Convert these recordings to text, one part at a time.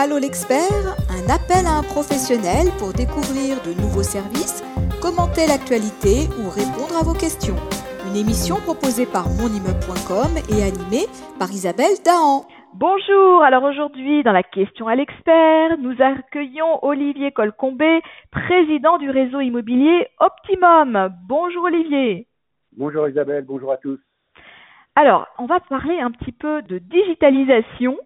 Allô l'expert, un appel à un professionnel pour découvrir de nouveaux services, commenter l'actualité ou répondre à vos questions. Une émission proposée par monimmeuble.com et animée par Isabelle Dahan. Bonjour, alors aujourd'hui dans la question à l'expert, nous accueillons Olivier Colcombé, président du réseau immobilier Optimum. Bonjour Olivier. Bonjour Isabelle, bonjour à tous. Alors, on va parler un petit peu de digitalisation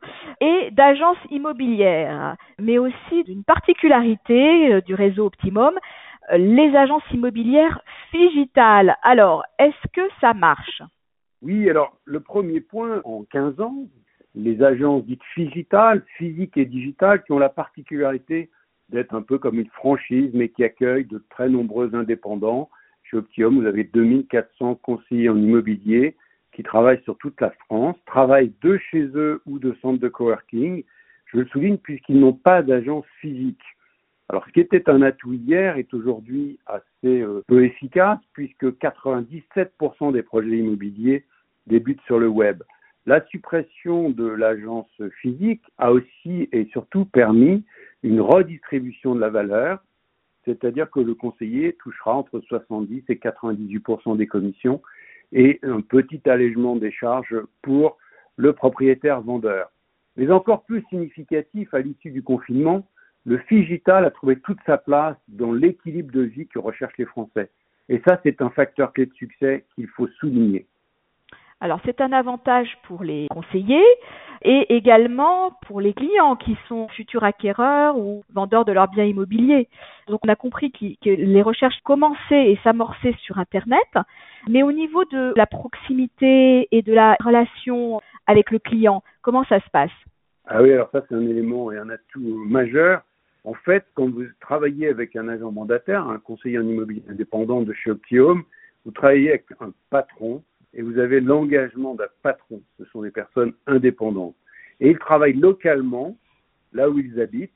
et d'agence immobilière, mais aussi d'une particularité euh, du réseau Optimum, euh, les agences immobilières digitales. Alors, est-ce que ça marche? Oui, alors le premier point, en 15 ans, les agences dites digitales, physiques et digitales, qui ont la particularité d'être un peu comme une franchise, mais qui accueillent de très nombreux indépendants. Chez Optimum, vous avez 2400 conseillers en immobilier qui travaillent sur toute la France, travaillent de chez eux ou de centres de coworking. Je le souligne puisqu'ils n'ont pas d'agence physique. Alors, ce qui était un atout hier est aujourd'hui assez euh, peu efficace puisque 97% des projets immobiliers débutent sur le web. La suppression de l'agence physique a aussi et surtout permis une redistribution de la valeur, c'est-à-dire que le conseiller touchera entre 70 et 98% des commissions et un petit allègement des charges pour le propriétaire vendeur. Mais encore plus significatif, à l'issue du confinement, le digital a trouvé toute sa place dans l'équilibre de vie que recherchent les Français. Et ça, c'est un facteur clé de succès qu'il faut souligner. Alors c'est un avantage pour les conseillers et également pour les clients qui sont futurs acquéreurs ou vendeurs de leurs biens immobiliers. Donc on a compris que les recherches commençaient et s'amorçaient sur Internet, mais au niveau de la proximité et de la relation avec le client, comment ça se passe? Ah oui, alors ça c'est un élément et un atout majeur. En fait, quand vous travaillez avec un agent mandataire, un conseiller en immobilier indépendant de chez Optium, vous travaillez avec un patron et vous avez l'engagement d'un patron. Ce sont des personnes indépendantes. Et ils travaillent localement, là où ils habitent,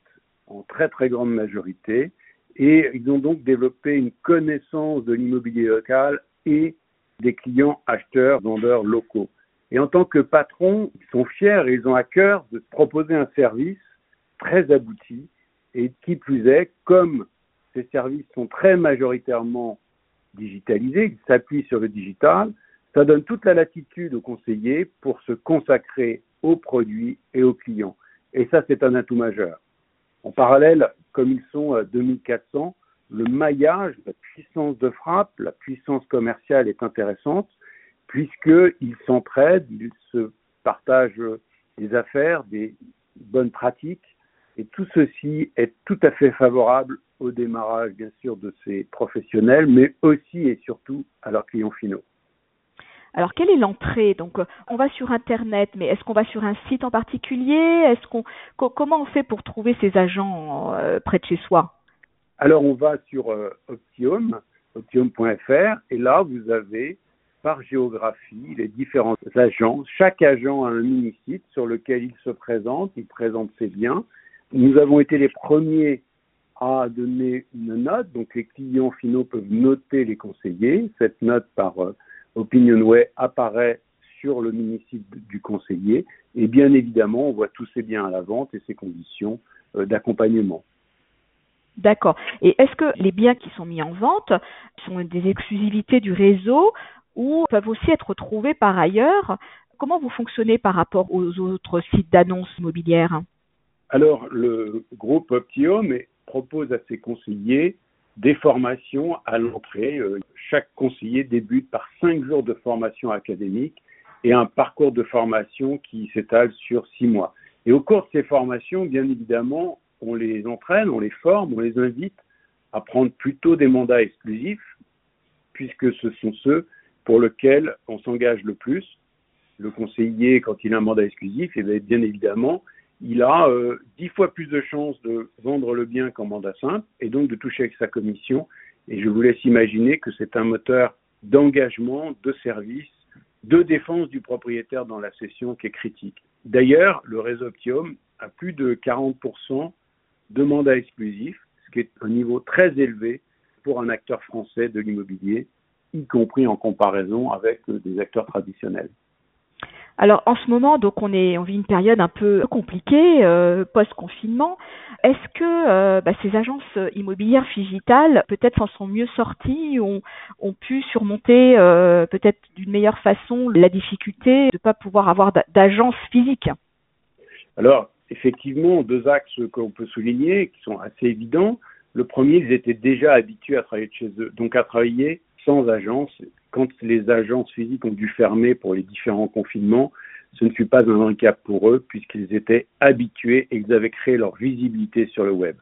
en très très grande majorité, et ils ont donc développé une connaissance de l'immobilier local et des clients acheteurs, vendeurs locaux. Et en tant que patron, ils sont fiers et ils ont à cœur de proposer un service très abouti et qui plus est, comme ces services sont très majoritairement digitalisés, ils s'appuient sur le digital, ça donne toute la latitude aux conseillers pour se consacrer aux produits et aux clients. Et ça, c'est un atout majeur. En parallèle, comme ils sont à 2400, le maillage, la puissance de frappe, la puissance commerciale est intéressante puisqu'ils s'entraident, ils se partagent des affaires, des bonnes pratiques et tout ceci est tout à fait favorable au démarrage, bien sûr, de ces professionnels, mais aussi et surtout à leurs clients finaux. Alors, quelle est l'entrée? Donc, euh, on va sur Internet, mais est-ce qu'on va sur un site en particulier? Est-ce qu'on comment on fait pour trouver ces agents euh, près de chez soi? Alors, on va sur euh, Optium, optium.fr, et là, vous avez par géographie les différents agents. Chaque agent a un mini-site sur lequel il se présente, il présente ses biens. Nous avons été les premiers à donner une note, donc les clients finaux peuvent noter les conseillers. Cette note par OpinionWay apparaît sur le mini-site du conseiller et bien évidemment, on voit tous ces biens à la vente et ses conditions euh, d'accompagnement. D'accord. Et est-ce que les biens qui sont mis en vente sont des exclusivités du réseau ou peuvent aussi être trouvés par ailleurs? Comment vous fonctionnez par rapport aux autres sites d'annonces immobilières? Alors, le groupe Optium propose à ses conseillers des formations à l'entrée. Euh, chaque conseiller débute par cinq jours de formation académique et un parcours de formation qui s'étale sur six mois. Et au cours de ces formations, bien évidemment, on les entraîne, on les forme, on les invite à prendre plutôt des mandats exclusifs, puisque ce sont ceux pour lesquels on s'engage le plus. Le conseiller, quand il a un mandat exclusif, eh bien évidemment, il a euh, dix fois plus de chances de vendre le bien qu'en mandat simple et donc de toucher avec sa commission. Et je vous laisse imaginer que c'est un moteur d'engagement, de service, de défense du propriétaire dans la cession qui est critique. D'ailleurs, le réseau Optium a plus de 40% de mandats exclusifs, ce qui est un niveau très élevé pour un acteur français de l'immobilier, y compris en comparaison avec des acteurs traditionnels. Alors en ce moment, donc on est, on vit une période un peu compliquée euh, post-confinement. Est-ce que euh, bah, ces agences immobilières digitales peut-être s'en sont mieux sorties, ont, ont pu surmonter euh, peut-être d'une meilleure façon la difficulté de ne pas pouvoir avoir d'agence physique? Alors effectivement, deux axes qu'on peut souligner qui sont assez évidents. Le premier, ils étaient déjà habitués à travailler de chez eux, donc à travailler sans agence quand les agences physiques ont dû fermer pour les différents confinements, ce ne fut pas un handicap pour eux puisqu'ils étaient habitués et ils avaient créé leur visibilité sur le web.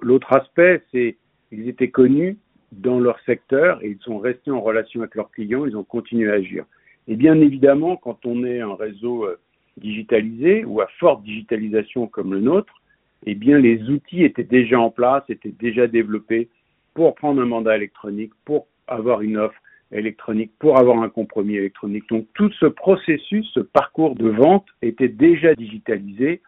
L'autre aspect, c'est qu'ils étaient connus dans leur secteur et ils sont restés en relation avec leurs clients, ils ont continué à agir. Et bien évidemment, quand on est un réseau euh, digitalisé ou à forte digitalisation comme le nôtre, eh bien les outils étaient déjà en place, étaient déjà développés pour prendre un mandat électronique, pour avoir une offre, électronique pour avoir un compromis électronique. Donc tout ce processus, ce parcours de vente était déjà digitalisé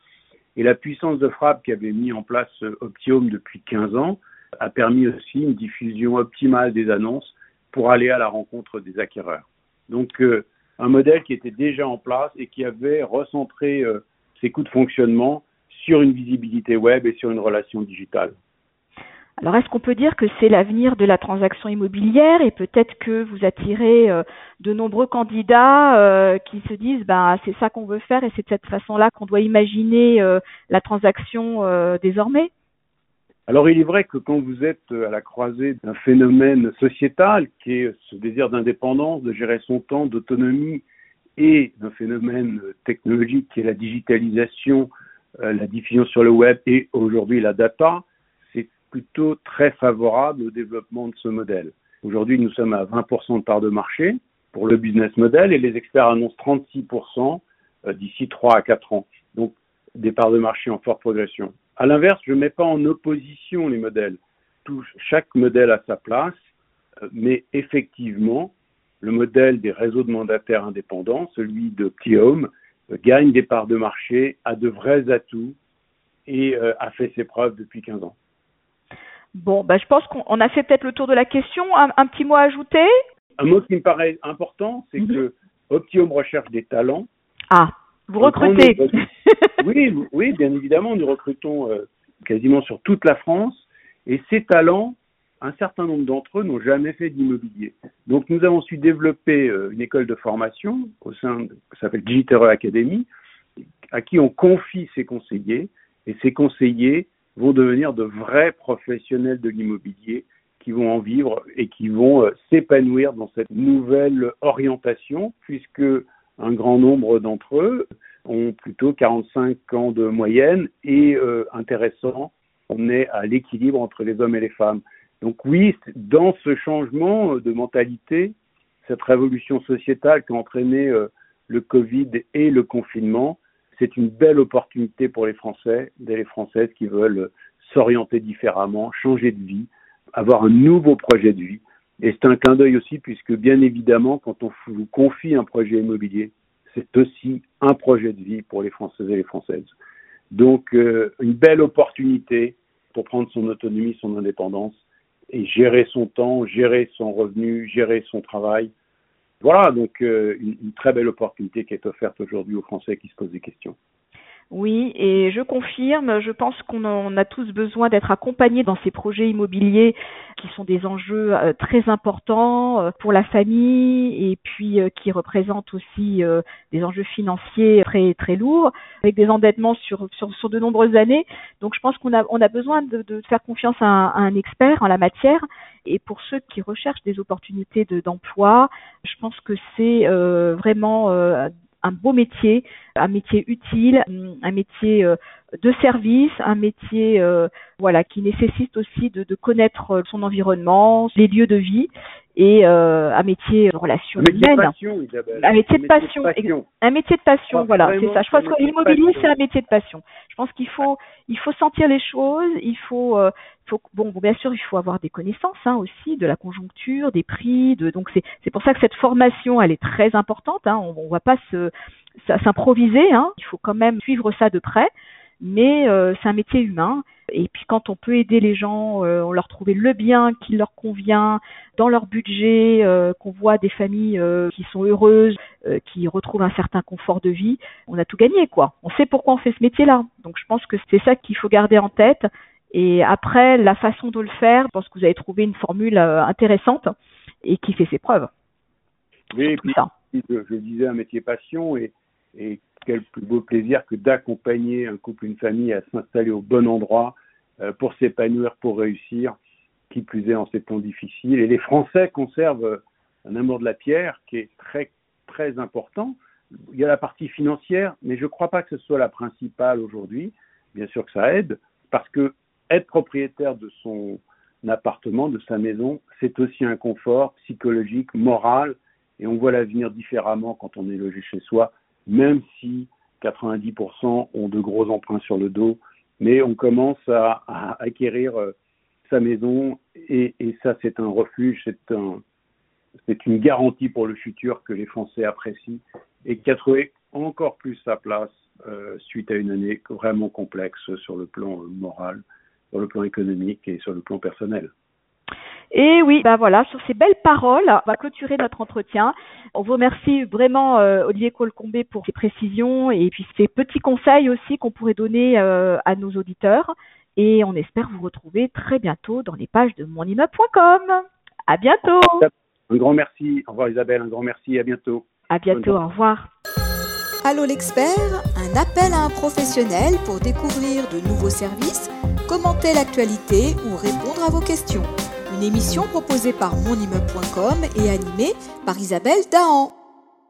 et la puissance de frappe qu'avait mis en place Optium depuis 15 ans a permis aussi une diffusion optimale des annonces pour aller à la rencontre des acquéreurs. Donc euh, un modèle qui était déjà en place et qui avait recentré euh, ses coûts de fonctionnement sur une visibilité web et sur une relation digitale. Alors, est-ce qu'on peut dire que c'est l'avenir de la transaction immobilière et peut-être que vous attirez euh, de nombreux candidats euh, qui se disent, bah, c'est ça qu'on veut faire et c'est de cette façon-là qu'on doit imaginer euh, la transaction désormais? Alors il est vrai que quand vous êtes à la croisée d'un phénomène sociétal qui est ce désir d'indépendance, de gérer son temps, d'autonomie, et d'un phénomène technologique qui est la digitalisation, la diffusion sur le web et aujourd'hui la data, plutôt très favorable au développement de ce modèle. Aujourd'hui, nous sommes à 20% de part de marché pour le business model et les experts annoncent 36% euh, d'ici 3 à 4 ans. Donc, des parts de marché en forte progression. À l'inverse, je ne mets pas en opposition les modèles. Chaque modèle a sa place, euh, mais effectivement, le modèle des réseaux de mandataires indépendants, celui de Home, euh, gagne des parts de marché, a de vrais atouts et a fait ses preuves depuis 15 ans. Bon, bah, je pense qu'on a fait peut-être le tour de la question. Un, petit mot à ajouter? Un mot qui me paraît important, c'est mhm. que Optium recherche des talents. Ah, vous recrutez Oui, oui, bien évidemment, nous recrutons euh, quasiment sur toute la France. Et ces talents, un certain nombre d'entre eux n'ont jamais fait d'immobilier. Donc nous avons su développer euh, une école de formation au sein de, qui s'appelle Digitereux Academy, à qui on confie ces conseillers. Et ces conseillers vont devenir de vrais professionnels de l'immobilier qui vont en vivre et qui vont euh, s'épanouir dans cette nouvelle orientation, puisque un grand nombre d'entre eux ont plutôt 45 ans de moyenne et euh, intéressant, on est à l'équilibre entre les hommes et les femmes. Donc oui, dans ce changement de mentalité, cette révolution sociétale qui a entraîné euh, le Covid et le confinement, c'est une belle opportunité pour les Français et les Françaises qui veulent s'orienter différemment, changer de vie, avoir un nouveau projet de vie. Et c'est un clin d'œil aussi, puisque bien évidemment, quand on vous confie un projet immobilier, c'est aussi un projet de vie pour les Français et les Françaises. Donc, euh, une belle opportunité pour prendre son autonomie, son indépendance et gérer son temps, gérer son revenu, gérer son travail voilà, donc euh, une, très belle opportunité qui est offerte aujourd'hui aux Français qui se posent des questions. Oui, et je confirme, je pense qu'on a tous besoin d'être accompagnés dans ces projets immobiliers qui sont des enjeux euh, très importants euh, pour la famille et puis qui représentent aussi des enjeux financiers très très lourds avec des endettements sur sur, sur de nombreuses années. Donc je pense qu'on a on a besoin de, de faire confiance à un, à un expert en la matière et pour ceux qui recherchent des opportunités d'emploi, je pense que c'est euh, vraiment euh, un beau métier, un métier utile, un métier euh, de service, un métier voilà qui nécessite aussi de, connaître son environnement, les lieux de vie et un métier de relation un métier De passion, Isabelle. Un métier, de, passion, un métier de passion, voilà, c'est ça. Je pense que l'immobilier c'est un métier de passion. Je pense qu'il faut il faut sentir les choses, il faut bon, bien sûr, il faut avoir des connaissances hein, aussi de la conjoncture, des prix, de, donc c'est c'est pour ça que cette formation, elle est très importante. Hein, on, on va pas se s'improviser, hein, il faut quand même suivre ça de près. Mais euh, c'est un métier humain et puis quand on peut aider les gens, on leur trouver le bien qui leur convient dans leur budget, qu'on voit des familles qui sont heureuses, qui retrouvent un certain confort de vie, on a tout gagné quoi. On sait pourquoi on fait ce métier-là. Donc je pense que c'est ça qu'il faut garder en tête. Et après, la façon de le faire, je pense que vous avez trouvé une formule intéressante et qui fait ses preuves. Oui, et puis, Je, je, disais un métier passion et, et quel plus beau plaisir que d'accompagner un couple, une famille à s'installer au bon endroit euh, pour s'épanouir, pour réussir, qui plus est en ces temps difficiles. Et les Français conservent un amour de la pierre qui est très, très important. Il y a la partie financière, mais je ne crois pas que ce soit la principale aujourd'hui. Bien sûr que ça aide, parce que être propriétaire de son appartement, de sa maison, c'est aussi un confort psychologique, moral, et on voit l'avenir différemment quand on est logé chez soi, même si 90% ont de gros emprunts sur le dos, mais on commence à, acquérir euh, sa maison et, ça c'est un refuge, c'est un, c'est une garantie pour le futur que les Français apprécient et qui a trouvé encore plus sa place euh, suite à une année vraiment complexe sur le plan euh, moral, sur le plan économique et sur le plan personnel. Et oui, ben voilà, sur ces belles paroles, on va clôturer notre entretien. On vous remercie vraiment, euh, Olivier Colcombé, pour ces précisions et puis ces petits conseils aussi qu'on pourrait donner euh, à nos auditeurs. Et on espère vous retrouver très bientôt dans les pages de monimmeuble.com. À bientôt. Un grand merci. Au revoir Isabelle, un grand merci. À bientôt. À bientôt. Au revoir. Allô l'expert, un appel à un professionnel pour découvrir de nouveaux services, commenter l'actualité ou répondre à vos questions une émission proposée par monimmeuble.com et animée par Isabelle Dahan.